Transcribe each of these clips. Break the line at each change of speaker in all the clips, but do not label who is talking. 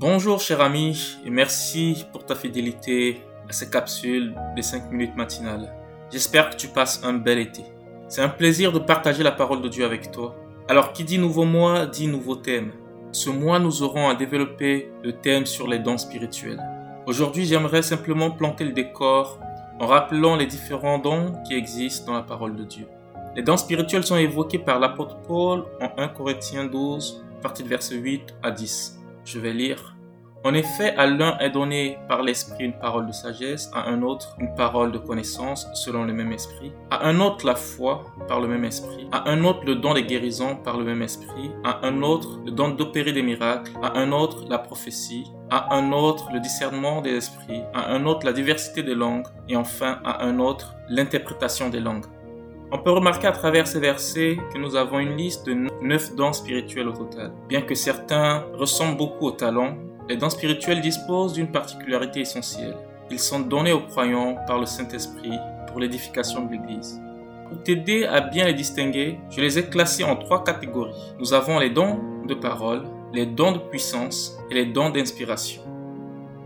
Bonjour cher ami et merci pour ta fidélité à ces capsules des 5 minutes matinales. J'espère que tu passes un bel été. C'est un plaisir de partager la parole de Dieu avec toi. Alors qui dit nouveau mois dit nouveau thème. Ce mois nous aurons à développer le thème sur les dons spirituels. Aujourd'hui j'aimerais simplement planter le décor en rappelant les différents dons qui existent dans la parole de Dieu. Les dons spirituels sont évoqués par l'apôtre Paul en 1 Corinthiens 12, partie de verset 8 à 10. Je vais lire. En effet, à l'un est donné par l'Esprit une parole de sagesse, à un autre une parole de connaissance selon le même Esprit, à un autre la foi par le même Esprit, à un autre le don des guérisons par le même Esprit, à un autre le don d'opérer des miracles, à un autre la prophétie, à un autre le discernement des esprits, à un autre la diversité des langues, et enfin à un autre l'interprétation des langues. On peut remarquer à travers ces versets que nous avons une liste de neuf dons spirituels au total. Bien que certains ressemblent beaucoup aux talents, les dons spirituels disposent d'une particularité essentielle. Ils sont donnés aux croyants par le Saint-Esprit pour l'édification de l'Église. Pour t'aider à bien les distinguer, je les ai classés en trois catégories. Nous avons les dons de parole, les dons de puissance et les dons d'inspiration.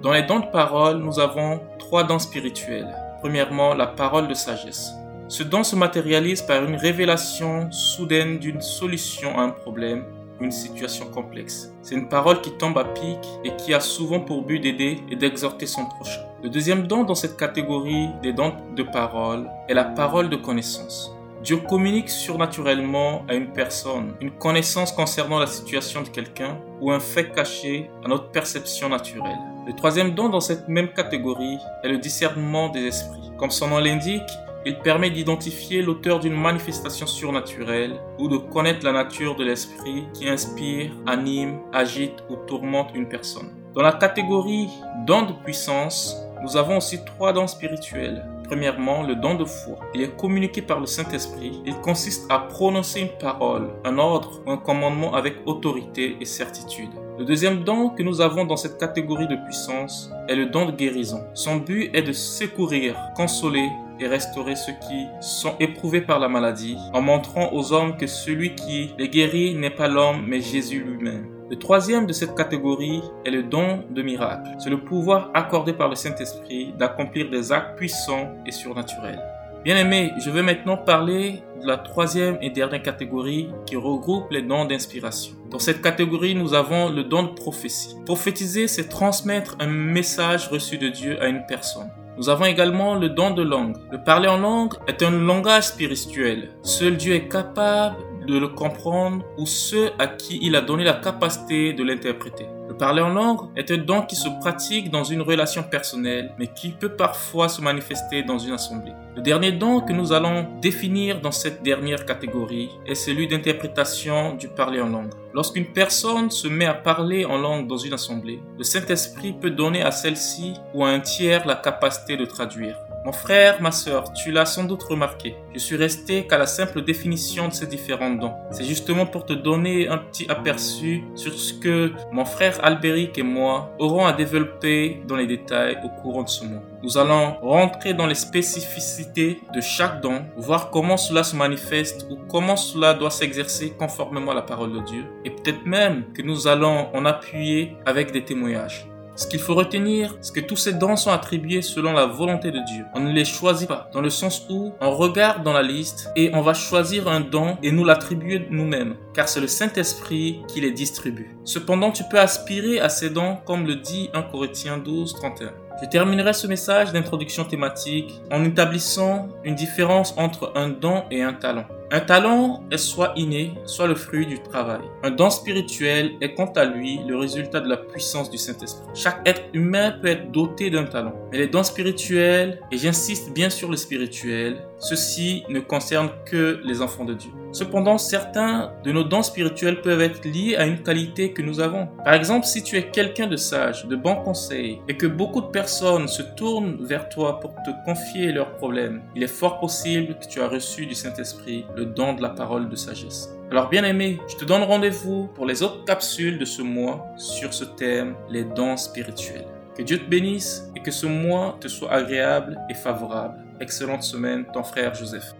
Dans les dons de parole, nous avons trois dons spirituels. Premièrement, la parole de sagesse. Ce don se matérialise par une révélation soudaine d'une solution à un problème une situation complexe. C'est une parole qui tombe à pic et qui a souvent pour but d'aider et d'exhorter son prochain. Le deuxième don dans cette catégorie des dons de parole est la parole de connaissance. Dieu communique surnaturellement à une personne une connaissance concernant la situation de quelqu'un ou un fait caché à notre perception naturelle. Le troisième don dans cette même catégorie est le discernement des esprits. Comme son nom l'indique, il permet d'identifier l'auteur d'une manifestation surnaturelle ou de connaître la nature de l'esprit qui inspire, anime, agite ou tourmente une personne. Dans la catégorie dons de puissance, nous avons aussi trois dons spirituels. Premièrement, le don de foi. Il est communiqué par le Saint-Esprit. Il consiste à prononcer une parole, un ordre ou un commandement avec autorité et certitude. Le deuxième don que nous avons dans cette catégorie de puissance est le don de guérison. Son but est de secourir, consoler, et restaurer ceux qui sont éprouvés par la maladie, en montrant aux hommes que celui qui les guérit n'est pas l'homme, mais Jésus lui-même. Le troisième de cette catégorie est le don de miracle. C'est le pouvoir accordé par le Saint-Esprit d'accomplir des actes puissants et surnaturels. Bien aimé, je vais maintenant parler de la troisième et dernière catégorie qui regroupe les dons d'inspiration. Dans cette catégorie, nous avons le don de prophétie. Prophétiser, c'est transmettre un message reçu de Dieu à une personne. Nous avons également le don de langue. Le parler en langue est un langage spirituel. Seul Dieu est capable de le comprendre ou ceux à qui il a donné la capacité de l'interpréter. Le parler en langue est un don qui se pratique dans une relation personnelle, mais qui peut parfois se manifester dans une assemblée. Le dernier don que nous allons définir dans cette dernière catégorie est celui d'interprétation du parler en langue. Lorsqu'une personne se met à parler en langue dans une assemblée, le Saint-Esprit peut donner à celle-ci ou à un tiers la capacité de traduire. Mon frère, ma sœur, tu l'as sans doute remarqué. Je suis resté qu'à la simple définition de ces différents dons. C'est justement pour te donner un petit aperçu sur ce que mon frère Albéric et moi aurons à développer dans les détails au courant de ce mois. Nous allons rentrer dans les spécificités de chaque don, voir comment cela se manifeste ou comment cela doit s'exercer conformément à la parole de Dieu. Et peut-être même que nous allons en appuyer avec des témoignages. Ce qu'il faut retenir, c'est que tous ces dons sont attribués selon la volonté de Dieu. On ne les choisit pas, dans le sens où on regarde dans la liste et on va choisir un don et nous l'attribuer nous-mêmes, car c'est le Saint-Esprit qui les distribue. Cependant, tu peux aspirer à ces dons comme le dit 1 Corinthiens 12, 31. Je terminerai ce message d'introduction thématique en établissant une différence entre un don et un talent. Un talent est soit inné, soit le fruit du travail. Un don spirituel est quant à lui le résultat de la puissance du Saint-Esprit. Chaque être humain peut être doté d'un talent. Mais les dons spirituels, et j'insiste bien sur le spirituel, ceci ne concerne que les enfants de Dieu. Cependant, certains de nos dons spirituels peuvent être liés à une qualité que nous avons. Par exemple, si tu es quelqu'un de sage, de bon conseil, et que beaucoup de personnes se tournent vers toi pour te confier leurs problèmes, il est fort possible que tu as reçu du Saint-Esprit le don de la parole de sagesse. Alors bien aimé, je te donne rendez-vous pour les autres capsules de ce mois sur ce thème, les dons spirituels. Que Dieu te bénisse et que ce mois te soit agréable et favorable. Excellente semaine, ton frère Joseph.